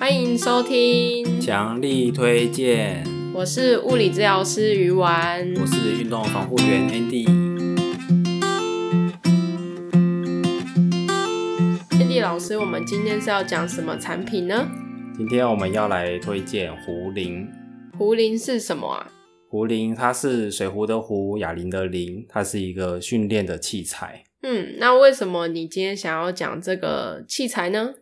欢迎收听，强力推荐。我是物理治疗师鱼丸，我是运动防护员 Andy。Andy 老师，我们今天是要讲什么产品呢？今天我们要来推荐壶铃。壶铃是什么啊？壶铃它是水壶的壶，哑铃的铃，它是一个训练的器材。嗯，那为什么你今天想要讲这个器材呢？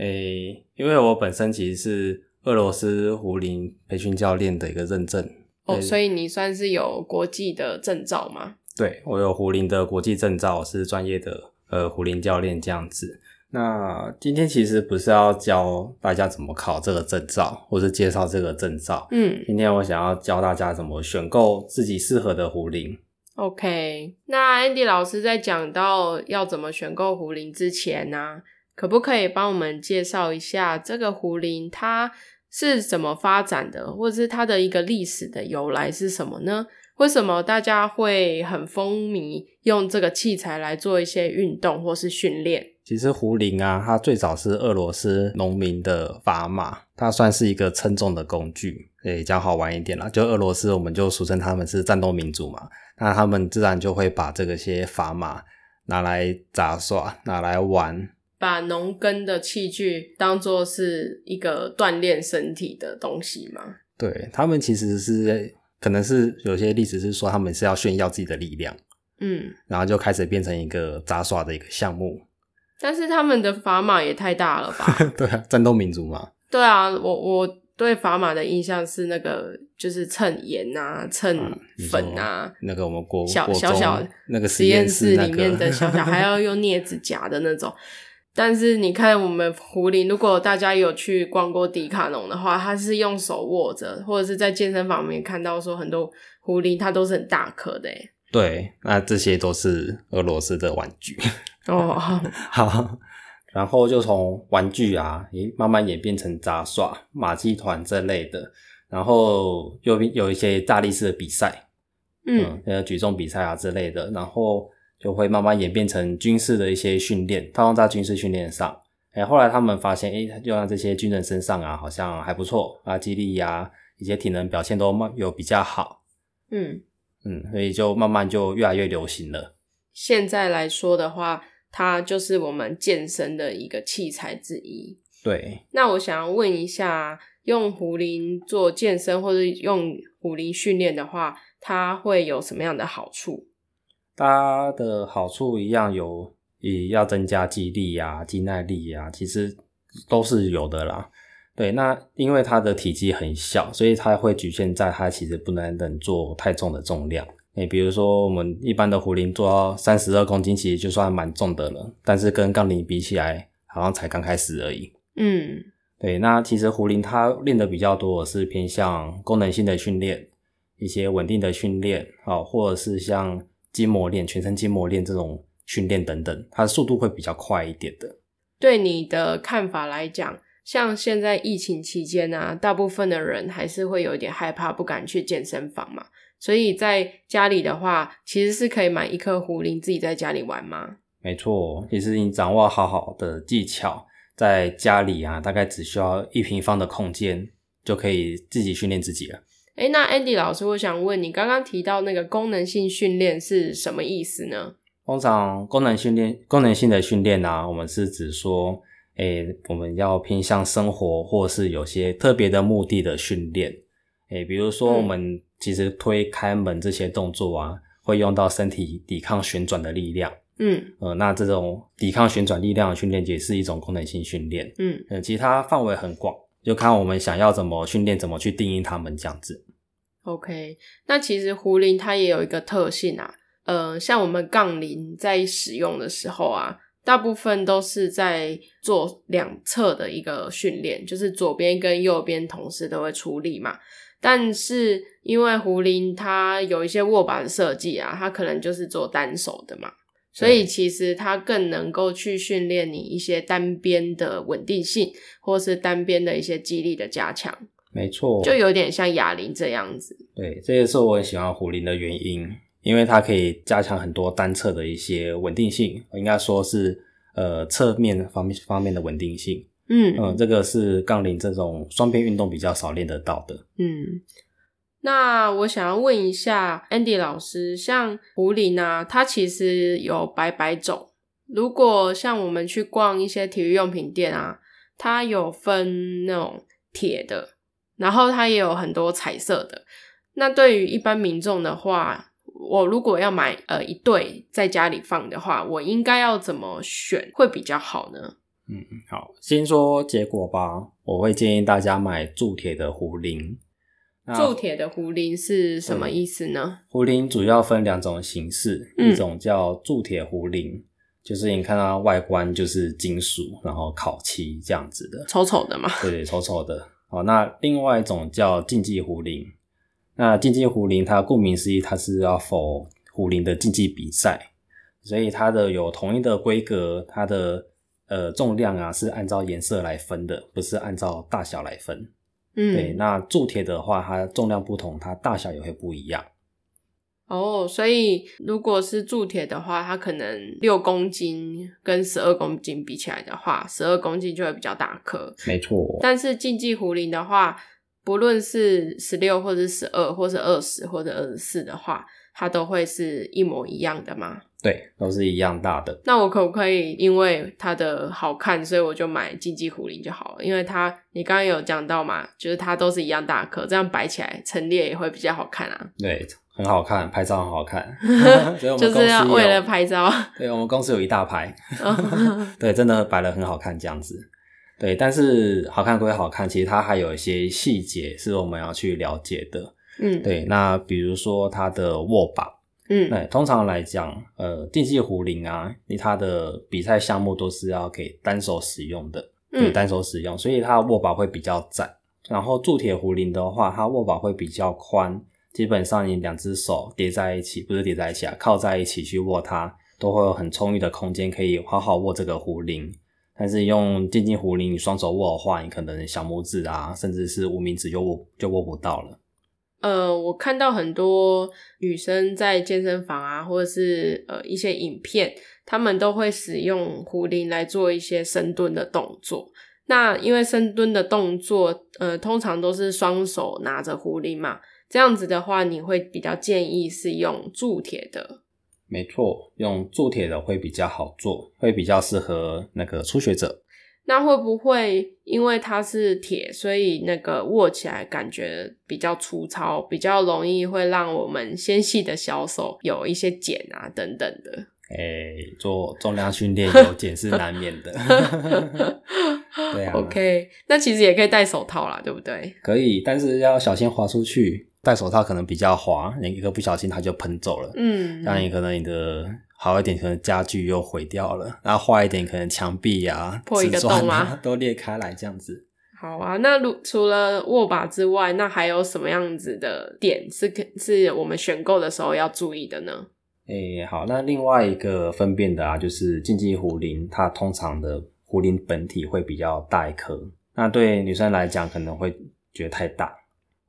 诶、欸，因为我本身其实是俄罗斯胡林培训教练的一个认证。哦，所以你算是有国际的证照吗？对，我有胡林的国际证照，是专业的呃胡林教练这样子。那今天其实不是要教大家怎么考这个证照，或是介绍这个证照。嗯，今天我想要教大家怎么选购自己适合的壶铃。OK，那 Andy 老师在讲到要怎么选购壶铃之前呢、啊，可不可以帮我们介绍一下这个壶铃它是怎么发展的，或者是它的一个历史的由来是什么呢？为什么大家会很风靡用这个器材来做一些运动或是训练？其实壶铃啊，它最早是俄罗斯农民的砝码，它算是一个称重的工具。诶，讲好玩一点啦，就俄罗斯，我们就俗称他们是战斗民族嘛。那他们自然就会把这个些砝码拿来杂耍，拿来玩，把农耕的器具当做是一个锻炼身体的东西吗。对，他们其实是。可能是有些历史是说他们是要炫耀自己的力量，嗯，然后就开始变成一个杂耍的一个项目。但是他们的砝码也太大了吧？对啊，战斗民族嘛。对啊，我我对砝码的印象是那个就是称盐啊、称粉啊，那个我们国小小小那个实验室里面的小小还要用镊子夹的那种。但是你看，我们壶铃，如果大家有去逛过迪卡侬的话，它是用手握着，或者是在健身房里面看到说很多壶铃，它都是很大颗的诶。对，那这些都是俄罗斯的玩具。哦，好，然后就从玩具啊，诶，慢慢演变成杂耍、马戏团这类的，然后又有一些大力士的比赛，嗯，呃，举重比赛啊之类的，然后。就会慢慢演变成军事的一些训练，套用在军事训练上。哎，后来他们发现，哎，用在这些军人身上啊，好像还不错啊，肌力呀，一些体能表现都慢有比较好。嗯嗯，所以就慢慢就越来越流行了。现在来说的话，它就是我们健身的一个器材之一。对。那我想要问一下，用壶铃做健身或者用壶铃训练的话，它会有什么样的好处？它的好处一样有，也要增加肌力呀、肌耐力呀，其实都是有的啦。对，那因为它的体积很小，所以它会局限在它其实不能能做太重的重量。诶，比如说我们一般的壶铃做到三十二公斤，其实就算蛮重的了，但是跟杠铃比起来，好像才刚开始而已。嗯，对，那其实壶铃它练的比较多是偏向功能性的训练，一些稳定的训练，好，或者是像。筋膜练、全身筋膜练这种训练等等，它的速度会比较快一点的。对你的看法来讲，像现在疫情期间啊，大部分的人还是会有一点害怕，不敢去健身房嘛。所以在家里的话，其实是可以买一颗壶铃，自己在家里玩吗？没错，其实你掌握好好的技巧，在家里啊，大概只需要一平方的空间，就可以自己训练自己了。诶，那 Andy 老师，我想问你，刚刚提到那个功能性训练是什么意思呢？通常功能训练、功能性的训练啊，我们是指说，诶，我们要偏向生活或是有些特别的目的的训练。诶，比如说我们其实推开门这些动作啊，嗯、会用到身体抵抗旋转的力量。嗯，呃，那这种抵抗旋转力量的训练也是一种功能性训练。嗯，呃，其他范围很广，就看我们想要怎么训练，怎么去定义它们这样子。OK，那其实壶铃它也有一个特性啊，呃，像我们杠铃在使用的时候啊，大部分都是在做两侧的一个训练，就是左边跟右边同时都会出力嘛。但是因为壶铃它有一些握把的设计啊，它可能就是做单手的嘛，所以其实它更能够去训练你一些单边的稳定性，或是单边的一些肌力的加强。没错，就有点像哑铃这样子。对，这也是我很喜欢壶铃的原因，因为它可以加强很多单侧的一些稳定性，应该说是呃侧面方面方面的稳定性。嗯嗯，这个是杠铃这种双边运动比较少练得到的。嗯，那我想要问一下 Andy 老师，像壶铃啊，它其实有百百种。如果像我们去逛一些体育用品店啊，它有分那种铁的，然后它也有很多彩色的。那对于一般民众的话，我如果要买呃一对在家里放的话，我应该要怎么选会比较好呢？嗯，好，先说结果吧。我会建议大家买铸铁的壶铃。铸铁的壶铃是什么意思呢？壶铃主要分两种形式，嗯、一种叫铸铁壶铃，就是你看到外观就是金属，然后烤漆这样子的，丑丑的嘛。对对，丑丑的。好，那另外一种叫竞技壶铃。那竞技壶铃它顾名思义，它是要 for 壶铃的竞技比赛，所以它的有统一的规格，它的。呃，重量啊是按照颜色来分的，不是按照大小来分。嗯，对。那铸铁的话，它重量不同，它大小也会不一样。哦，所以如果是铸铁的话，它可能六公斤跟十二公斤比起来的话，十二公斤就会比较大颗。没错。但是竞技壶铃的话，不论是十六或者十二，或是二十或者二十四的话，它都会是一模一样的吗？对，都是一样大的。那我可不可以因为它的好看，所以我就买竞技壶铃就好了？因为它你刚刚有讲到嘛，就是它都是一样大颗，这样摆起来陈列也会比较好看啊。对，很好看，拍照很好看。所以我们就是要为了拍照。对，我们公司有一大排。对，真的摆了很好看，这样子。对，但是好看归好看，其实它还有一些细节是我们要去了解的。嗯，对，那比如说它的握把。嗯，对，通常来讲，呃，竞技壶铃啊，它的比赛项目都是要给单手使用的，对，单手使用，所以它的握把会比较窄。然后铸铁壶铃的话，它握把会比较宽，基本上你两只手叠在一起，不是叠在一起啊，靠在一起去握它，都会有很充裕的空间可以好好握这个壶铃。但是用竞技壶铃，你双手握的话，你可能小拇指啊，甚至是无名指就握就握不到了。呃，我看到很多女生在健身房啊，或者是呃一些影片，她们都会使用壶铃来做一些深蹲的动作。那因为深蹲的动作，呃，通常都是双手拿着壶铃嘛，这样子的话，你会比较建议是用铸铁的。没错，用铸铁的会比较好做，会比较适合那个初学者。那会不会因为它是铁，所以那个握起来感觉比较粗糙，比较容易会让我们纤细的小手有一些茧啊等等的？诶、欸、做重量训练有茧是难免的。对啊。OK，那其实也可以戴手套啦，对不对？可以，但是要小心滑出去。戴手套可能比较滑，你一个不小心它就喷走了。嗯，那你可能你的。好一点，可能家具又毁掉了；然后坏一点，可能墙壁呀、啊、破一个洞啊，都裂开来这样子。好啊，那如除了握把之外，那还有什么样子的点是可是我们选购的时候要注意的呢？诶、欸，好，那另外一个分辨的啊，就是竞技壶铃，它通常的壶铃本体会比较大一颗，那对女生来讲可能会觉得太大，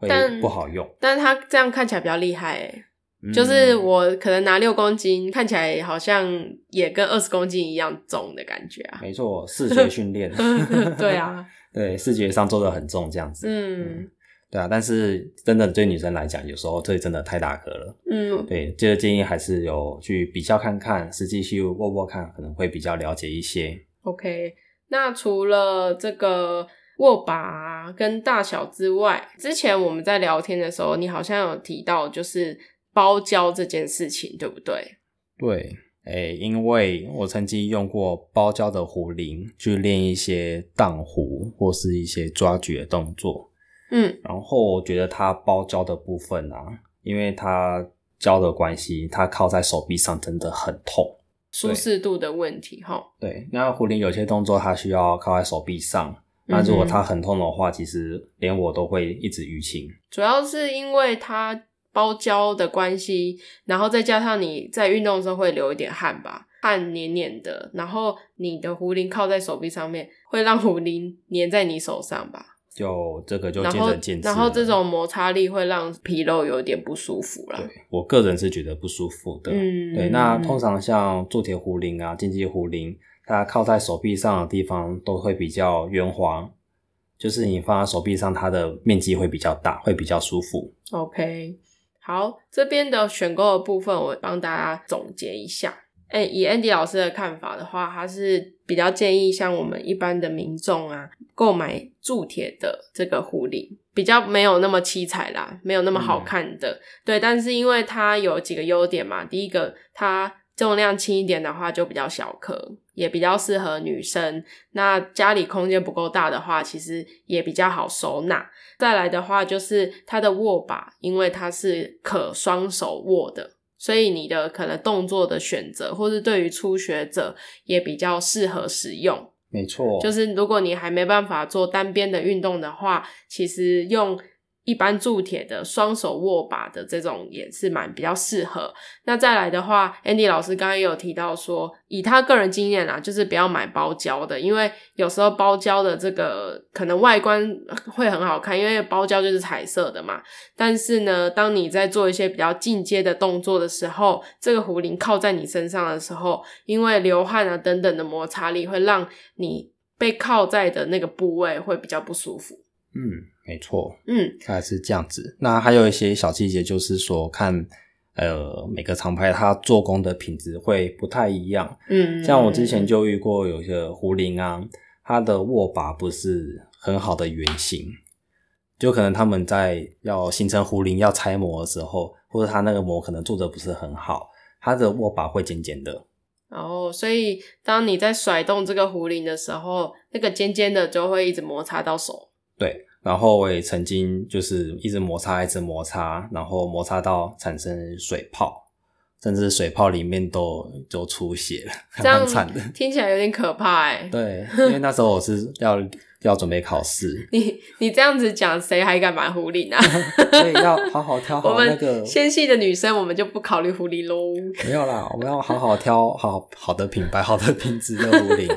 会不好用。但是它这样看起来比较厉害诶就是我可能拿六公斤，看起来好像也跟二十公斤一样重的感觉啊。没错，视觉训练。对啊，对，视觉上做的很重，这样子。嗯，嗯，对啊。但是真的对女生来讲，有时候这真的太大颗了。嗯，对，这个建议还是有去比较看看，实际去握握看，可能会比较了解一些。OK，那除了这个握把跟大小之外，之前我们在聊天的时候，你好像有提到就是。包胶这件事情对不对？对，哎、欸，因为我曾经用过包胶的壶铃去练一些荡壶或是一些抓举的动作，嗯，然后我觉得它包胶的部分啊，因为它胶的关系，它靠在手臂上真的很痛，舒适度的问题哈。对，那壶铃有些动作它需要靠在手臂上，那如果它很痛的话，嗯、其实连我都会一直淤青。主要是因为它。包胶的关系，然后再加上你在运动的时候会流一点汗吧，汗黏黏的，然后你的壶铃靠在手臂上面，会让壶铃粘在你手上吧？就这个就见仁见智。然后这种摩擦力会让皮肉有点不舒服啦。对，我个人是觉得不舒服的。嗯，对。那通常像铸铁壶铃啊、竞技壶铃，它靠在手臂上的地方都会比较圆滑，就是你放在手臂上，它的面积会比较大，会比较舒服。OK，好，这边的选购的部分我帮大家总结一下。哎，以 Andy 老师的看法的话，他是比较建议像我们一般的民众啊，购买铸铁的这个壶铃，比较没有那么七彩啦，没有那么好看的。嗯、对，但是因为它有几个优点嘛，第一个它重量轻一点的话就比较小颗，也比较适合女生。那家里空间不够大的话，其实也比较好收纳。再来的话就是它的握把，因为它是可双手握的。所以你的可能动作的选择，或是对于初学者也比较适合使用。没错，就是如果你还没办法做单边的运动的话，其实用。一般铸铁的双手握把的这种也是蛮比较适合。那再来的话，Andy 老师刚刚也有提到说，以他个人经验啊，就是不要买包胶的，因为有时候包胶的这个可能外观会很好看，因为包胶就是彩色的嘛。但是呢，当你在做一些比较进阶的动作的时候，这个壶铃靠在你身上的时候，因为流汗啊等等的摩擦力，会让你被靠在的那个部位会比较不舒服。嗯。没错，嗯，大概是这样子。那还有一些小细节，就是说看，呃，每个厂牌它做工的品质会不太一样。嗯，像我之前就遇过有些壶铃啊，它的握把不是很好的圆形，就可能他们在要形成壶铃要拆模的时候，或者它那个模可能做的不是很好，它的握把会尖尖的。哦，所以当你在甩动这个壶铃的时候，那个尖尖的就会一直摩擦到手。对。然后我也曾经就是一直摩擦，一直摩擦，然后摩擦到产生水泡，甚至水泡里面都都出血了，还蛮惨的。听起来有点可怕哎。对，因为那时候我是要要准备考试。你你这样子讲，谁还敢买狐狸呢？所以要好好挑好那个纤细的女生，我们就不考虑狐狸喽。没有啦，我们要好好挑好好的品牌、好的品质的壶铃。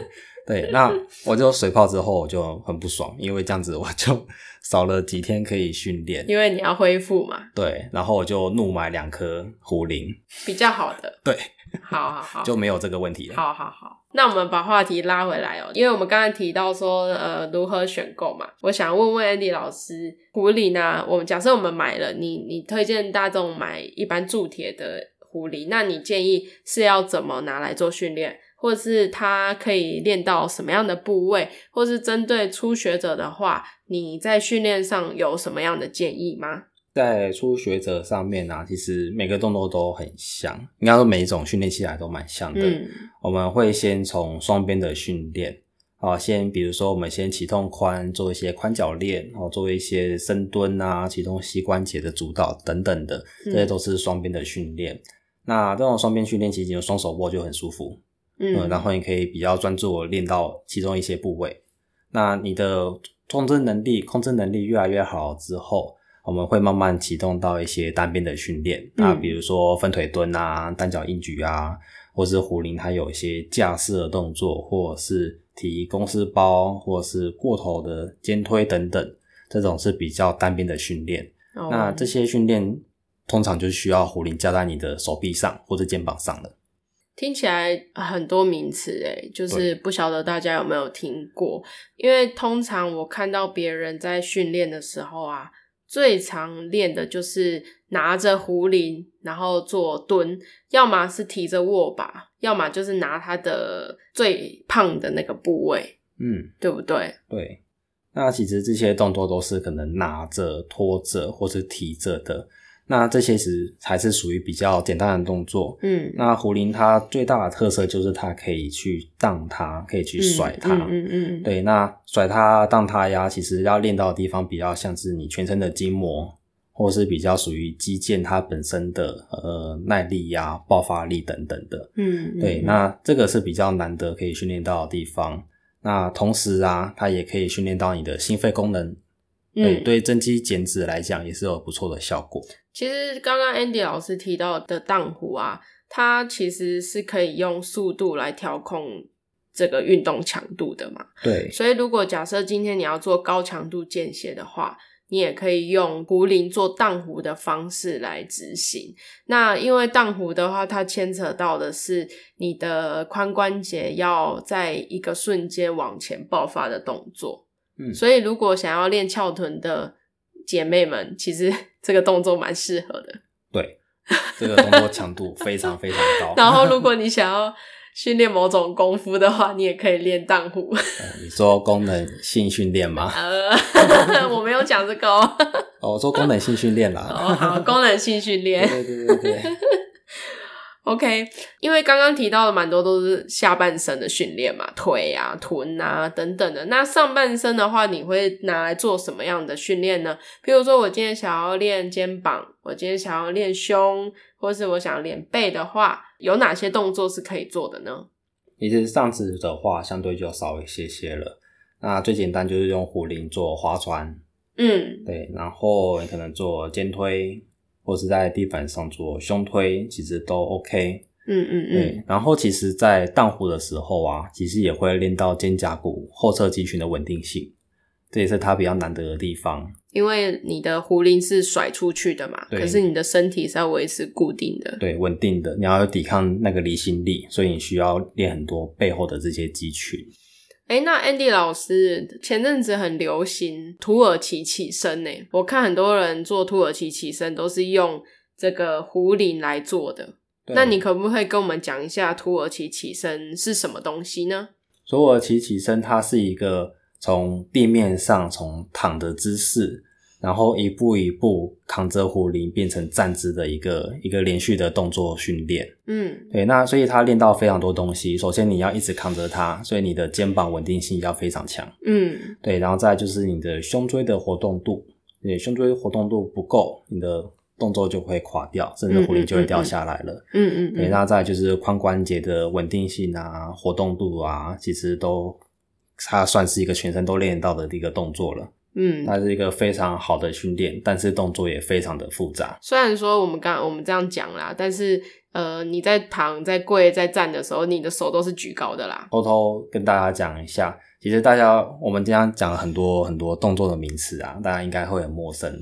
对，那我就水泡之后我就很不爽，因为这样子我就 少了几天可以训练。因为你要恢复嘛。对，然后我就怒买两颗壶铃，比较好的。对，好好好，就没有这个问题了。好好好，那我们把话题拉回来哦，因为我们刚才提到说，呃，如何选购嘛，我想问问 Andy 老师，壶铃呢？我们假设我们买了，你你推荐大众买一般铸铁的壶铃，那你建议是要怎么拿来做训练？或是他可以练到什么样的部位，或是针对初学者的话，你在训练上有什么样的建议吗？在初学者上面呢、啊，其实每个动作都很像，应该说每一种训练起来都蛮像的。嗯、我们会先从双边的训练，啊，先比如说我们先启动髋，做一些髋脚链，然后做一些深蹲啊，启动膝关节的主导等等的，这些都是双边的训练。嗯、那这种双边训练其实用双手握就很舒服。嗯，然后你可以比较专注练到其中一些部位。那你的控制能力、控制能力越来越好之后，我们会慢慢启动到一些单边的训练。那、嗯、比如说分腿蹲啊、单脚硬举啊，或是壶铃它有一些架式的动作，或者是提公事包，或者是过头的肩推等等，这种是比较单边的训练。哦、那这些训练通常就需要壶铃架在你的手臂上或者肩膀上了。听起来很多名词诶，就是不晓得大家有没有听过？因为通常我看到别人在训练的时候啊，最常练的就是拿着壶铃，然后做蹲，要么是提着握把，要么就是拿他的最胖的那个部位，嗯，对不对？对。那其实这些动作都是可能拿着、拖着或是提着的。那这些是才是属于比较简单的动作。嗯，那壶铃它最大的特色就是它可以去荡它，可以去甩它。嗯嗯，嗯，嗯对，那甩它、荡它呀，其实要练到的地方比较像是你全身的筋膜，或是比较属于肌腱它本身的呃耐力呀、爆发力等等的。嗯，嗯对，那这个是比较难得可以训练到的地方。那同时啊，它也可以训练到你的心肺功能。对，对增肌减脂来讲也是有不错的效果。其实刚刚 Andy 老师提到的荡壶啊，它其实是可以用速度来调控这个运动强度的嘛。对，所以如果假设今天你要做高强度间歇的话，你也可以用壶铃做荡壶的方式来执行。那因为荡壶的话，它牵扯到的是你的髋关节要在一个瞬间往前爆发的动作。嗯，所以如果想要练翘臀的姐妹们，其实 这个动作蛮适合的。对，这个动作强度非常非常高。然后，如果 你想要训练某种功夫的话，你也可以练荡壶。你说功能性训练吗？呃，我没有讲这个哦。哦，我说功能性训练啦。哦，好，功能性训练。对对对对。OK，因为刚刚提到的蛮多都是下半身的训练嘛，腿啊、臀啊等等的。那上半身的话，你会拿来做什么样的训练呢？比如说，我今天想要练肩膀，我今天想要练胸，或是我想要练背的话，有哪些动作是可以做的呢？其实上肢的话，相对就少一些些了。那最简单就是用壶铃做划船，嗯，对，然后你可能做肩推。或是在地板上做胸推，其实都 OK。嗯嗯嗯。对，然后其实，在荡壶的时候啊，其实也会练到肩胛骨后侧肌群的稳定性，这也是它比较难得的地方。因为你的壶铃是甩出去的嘛，可是你的身体是要维持固定的，对，稳定的，你要抵抗那个离心力，所以你需要练很多背后的这些肌群。诶，那 Andy 老师前阵子很流行土耳其起身呢，我看很多人做土耳其起身都是用这个壶铃来做的。那你可不可以跟我们讲一下土耳其起身是什么东西呢？土耳其起身，它是一个从地面上从躺的姿势。然后一步一步扛着壶铃变成站姿的一个一个连续的动作训练。嗯，对，那所以他练到非常多东西。首先你要一直扛着它，所以你的肩膀稳定性要非常强。嗯，对，然后再就是你的胸椎的活动度，对，胸椎活动度不够，你的动作就会垮掉，甚至壶铃就会掉下来了。嗯嗯，嗯，对，那再就是髋关节的稳定性啊，活动度啊，其实都它算是一个全身都练到的一个动作了。嗯，它是一个非常好的训练，但是动作也非常的复杂。虽然说我们刚我们这样讲啦，但是呃，你在躺、在跪、在站的时候，你的手都是举高的啦。偷偷跟大家讲一下，其实大家我们经常讲了很多很多动作的名词啊，大家应该会很陌生。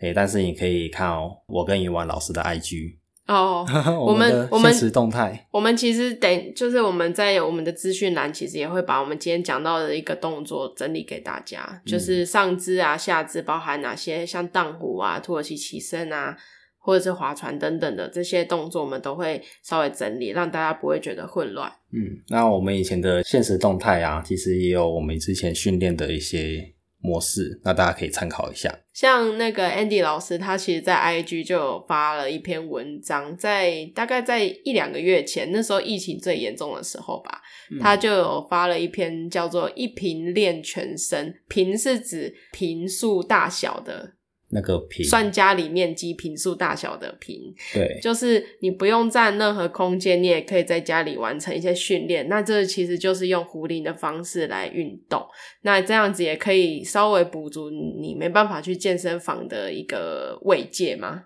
诶，但是你可以看哦，我跟怡婉老师的 IG。哦、oh,，我们我们现实动态，我们其实等就是我们在我们的资讯栏，其实也会把我们今天讲到的一个动作整理给大家，嗯、就是上肢啊、下肢包含哪些，像荡湖啊、土耳其起身啊，或者是划船等等的这些动作，我们都会稍微整理，让大家不会觉得混乱。嗯，那我们以前的现实动态啊，其实也有我们之前训练的一些。模式，那大家可以参考一下。像那个 Andy 老师，他其实，在 IG 就有发了一篇文章，在大概在一两个月前，那时候疫情最严重的时候吧，嗯，他就有发了一篇叫做“一瓶练全身”，瓶是指瓶数大小的。那个平，算家里面积平数大小的平，对，就是你不用占任何空间，你也可以在家里完成一些训练。那这其实就是用壶铃的方式来运动，那这样子也可以稍微补足你没办法去健身房的一个慰藉吗？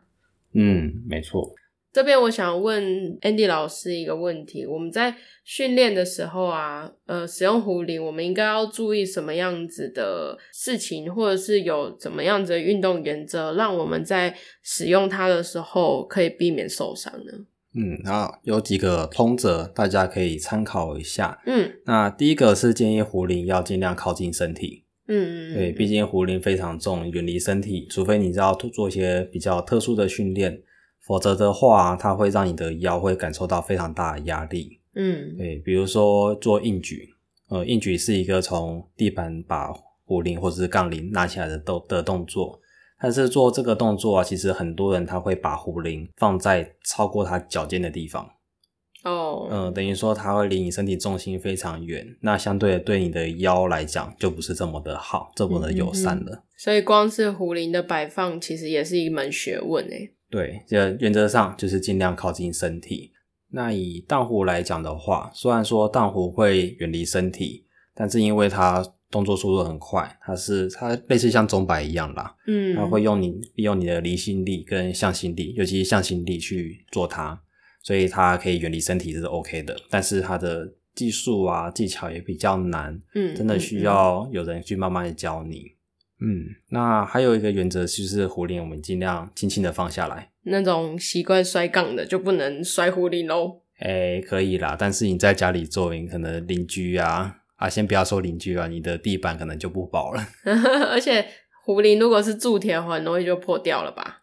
嗯，没错。这边我想问 Andy 老师一个问题：我们在训练的时候啊，呃，使用壶铃，我们应该要注意什么样子的事情，或者是有怎么样子的运动原则，让我们在使用它的时候可以避免受伤呢？嗯，然后有几个通则，大家可以参考一下。嗯，那第一个是建议壶铃要尽量靠近身体。嗯嗯，对，毕竟壶铃非常重，远离身体，除非你要做一些比较特殊的训练。否则的话，它会让你的腰会感受到非常大的压力。嗯，对，比如说做硬举，呃，硬举是一个从地板把壶铃或者是杠铃拿起来的动的动作，但是做这个动作啊，其实很多人他会把壶铃放在超过他脚尖的地方。哦，嗯、呃，等于说它会离你身体重心非常远，那相对的对你的腰来讲就不是这么的好，这么的友善了。嗯、所以光是壶铃的摆放，其实也是一门学问诶。对，这原则上就是尽量靠近身体。那以荡湖来讲的话，虽然说荡湖会远离身体，但是因为它动作速度很快，它是它类似像钟摆一样啦，嗯，它会用你利用你的离心力跟向心力，尤其是向心力去做它，所以它可以远离身体这是 OK 的。但是它的技术啊技巧也比较难，嗯，真的需要有人去慢慢的教你。嗯，那还有一个原则就是壶铃，我们尽量轻轻的放下来。那种习惯摔杠的就不能摔壶铃喽。哎、欸，可以啦，但是你在家里做，你可能邻居啊啊，先不要说邻居啊，你的地板可能就不保了。而且壶铃如果是铸铁的，很容易就破掉了吧？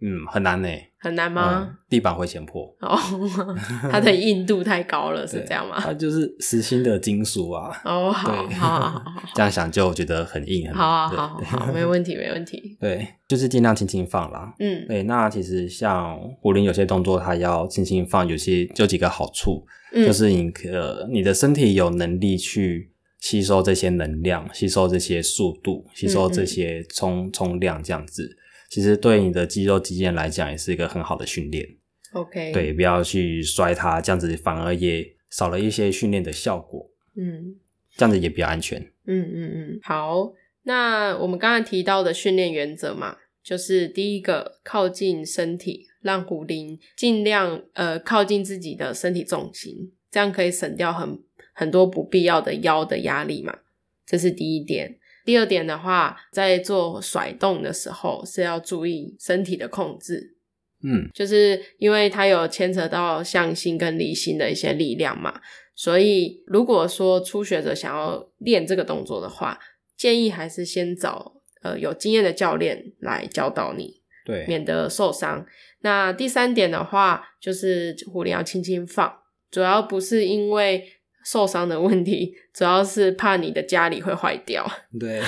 嗯，很难呢。很难吗？嗯、地板会先破哦，它的硬度太高了，是这样吗？它就是实心的金属啊。哦，好，好，好，这样想就觉得很硬，很好啊，好，好，没问题，没问题。对，就是尽量轻轻放啦。嗯，对，那其实像壶铃有些动作，它要轻轻放，有些就几个好处，嗯、就是你呃，你的身体有能力去吸收这些能量，吸收这些速度，吸收这些冲冲量，这样子。其实对你的肌肉肌腱来讲也是一个很好的训练。OK，对，不要去摔它，这样子反而也少了一些训练的效果。嗯，这样子也比较安全。嗯嗯嗯，好。那我们刚才提到的训练原则嘛，就是第一个靠近身体，让壶铃尽量呃靠近自己的身体重心，这样可以省掉很很多不必要的腰的压力嘛。这是第一点。第二点的话，在做甩动的时候是要注意身体的控制，嗯，就是因为它有牵扯到向心跟离心的一些力量嘛，所以如果说初学者想要练这个动作的话，建议还是先找呃有经验的教练来教导你，对，免得受伤。那第三点的话，就是壶铃要轻轻放，主要不是因为。受伤的问题主要是怕你的家里会坏掉，对，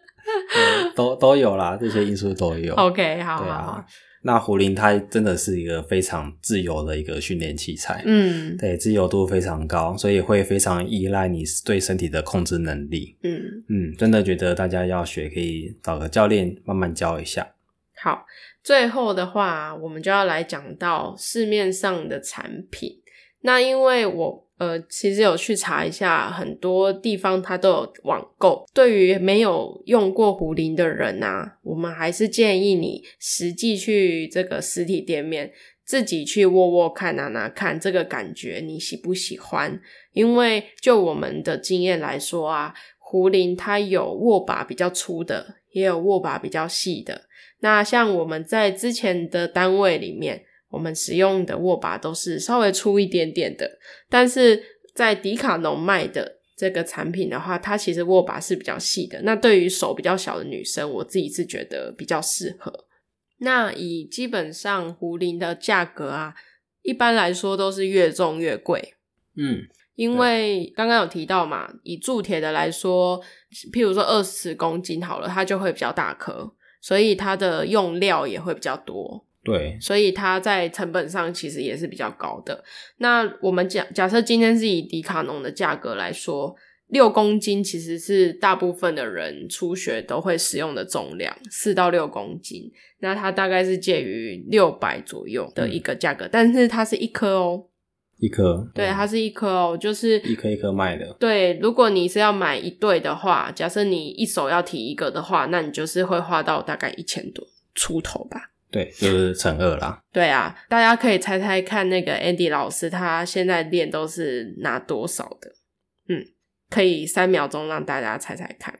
都都有啦，这些因素都有。OK，好，对啊，那壶铃它真的是一个非常自由的一个训练器材，嗯，对，自由度非常高，所以会非常依赖你对身体的控制能力，嗯。嗯，真的觉得大家要学，可以找个教练慢慢教一下。好，最后的话，我们就要来讲到市面上的产品，那因为我。呃，其实有去查一下，很多地方它都有网购。对于没有用过壶铃的人啊，我们还是建议你实际去这个实体店面，自己去握握看，拿拿看，这个感觉你喜不喜欢？因为就我们的经验来说啊，壶铃它有握把比较粗的，也有握把比较细的。那像我们在之前的单位里面。我们使用的握把都是稍微粗一点点的，但是在迪卡侬卖的这个产品的话，它其实握把是比较细的。那对于手比较小的女生，我自己是觉得比较适合。那以基本上壶铃的价格啊，一般来说都是越重越贵。嗯，因为刚刚有提到嘛，以铸铁的来说，譬如说二十公斤好了，它就会比较大颗，所以它的用料也会比较多。对，所以它在成本上其实也是比较高的。那我们假假设今天是以迪卡侬的价格来说，六公斤其实是大部分的人初学都会使用的重量，四到六公斤。那它大概是介于六百左右的一个价格，嗯、但是它是一颗哦，一颗，对，它是一颗哦，就是一颗一颗卖的。对，如果你是要买一对的话，假设你一手要提一个的话，那你就是会花到大概一千多出头吧。对，就是乘二啦。对啊，大家可以猜猜看，那个 Andy 老师他现在练都是拿多少的？嗯，可以三秒钟让大家猜猜看，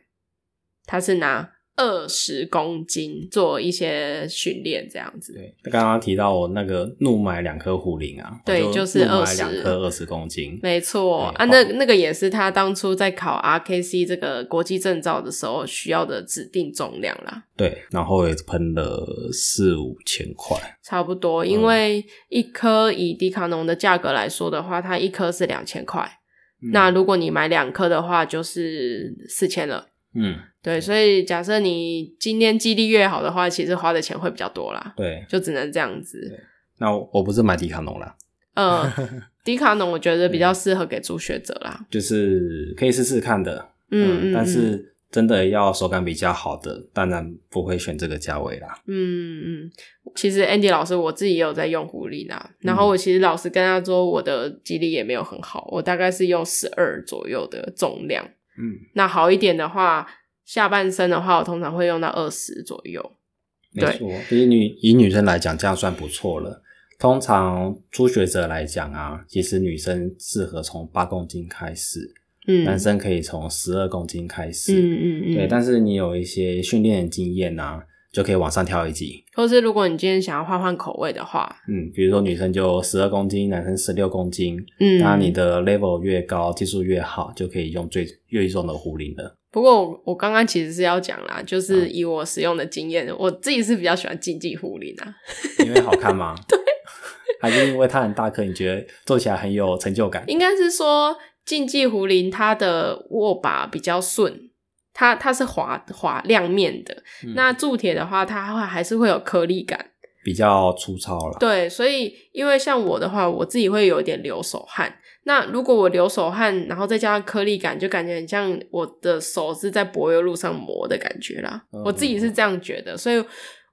他是拿二十公斤做一些训练，这样子。对，刚刚提到我那个怒买两颗壶铃啊，对，就，就是二十两颗二十公斤，没错啊。那那个也是他当初在考 RKC 这个国际证照的时候需要的指定重量啦。对，然后也喷了四五千块，差不多。因为一颗以迪卡侬的价格来说的话，它一颗是两千块，嗯，那如果你买两颗的话，就是四千了。嗯，对，所以假设你今天肌力越好的话，其实花的钱会比较多啦。对，就只能这样子。那我不是买迪卡侬啦。嗯，迪卡侬我觉得比较适合给初学者啦，就是可以试试看的。嗯，嗯，但是真的要手感比较好的，当然不会选这个价位啦。嗯嗯，其实 Andy 老师我自己也有在用狐狸啦，然后我其实老实跟他说，我的肌力也没有很好，我大概是用十二左右的重量。嗯，那好一点的话，下半身的话，我通常会用到二十左右。没错，以女以女生来讲，这样算不错了。通常初学者来讲啊，其实女生适合从八公斤开始，嗯，男生可以从十二公斤开始，嗯嗯嗯，对，但是你有一些训练的经验啊，就可以往上跳一级。或是如果你今天想要换换口味的话，嗯，比如说女生就十二公斤，男生十六公斤，嗯，那你的 level 越高，技术越好，就可以用最越重的壶铃了。不过我我刚刚其实是要讲啦，就是以我使用的经验，嗯、我自己是比较喜欢竞技壶铃啊，因为好看吗？对，还是因为它很大颗，你觉得做起来很有成就感？应该是说。竞技壶铃它的握把比较顺，它它是滑滑亮面的。嗯、那铸铁的话，它会还是会有颗粒感，比较粗糙了。对，所以因为像我的话，我自己会有一点流手汗。那如果我流手汗，然后再加上颗粒感，就感觉很像我的手是在柏油路上磨的感觉啦。嗯、我自己是这样觉得，所以。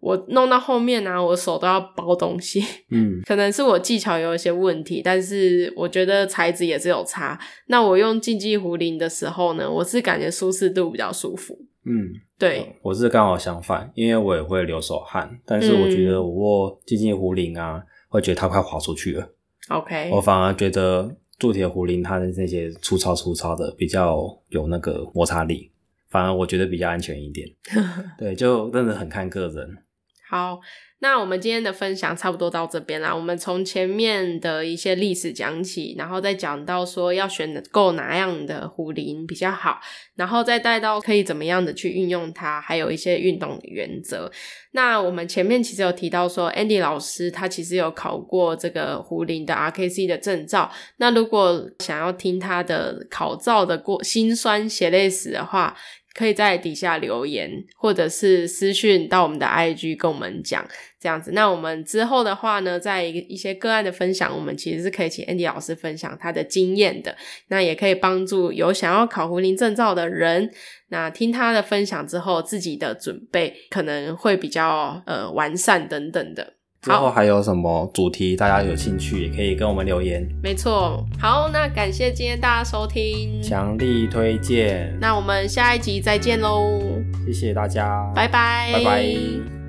我弄到后面呢、啊，我手都要包东西，嗯，可能是我技巧有一些问题，但是我觉得材质也是有差。那我用竞技壶铃的时候呢，我是感觉舒适度比较舒服，嗯，对，我是刚好相反，因为我也会流手汗，但是我觉得我握竞技壶铃啊，嗯、会觉得它快滑出去了。OK，我反而觉得铸铁壶铃它的那些粗糙粗糙的比较有那个摩擦力，反而我觉得比较安全一点。对，就真的很看个人。好，那我们今天的分享差不多到这边啦。我们从前面的一些历史讲起，然后再讲到说要选购哪样的壶铃比较好，然后再带到可以怎么样的去运用它，还有一些运动原则。那我们前面其实有提到说，Andy 老师他其实有考过这个壶铃的 RKC 的证照。那如果想要听他的考照的过辛酸血泪史的话，可以在底下留言，或者是私讯到我们的 IG 跟我们讲这样子。那我们之后的话呢，在一些个案的分享，我们其实是可以请 Andy 老师分享他的经验的。那也可以帮助有想要考壶铃证照的人，那听他的分享之后，自己的准备可能会比较呃完善等等的。之后还有什么主题，大家有兴趣也可以跟我们留言。没错，好，那感谢今天大家收听，强力推荐。那我们下一集再见喽，谢谢大家，拜拜，拜拜。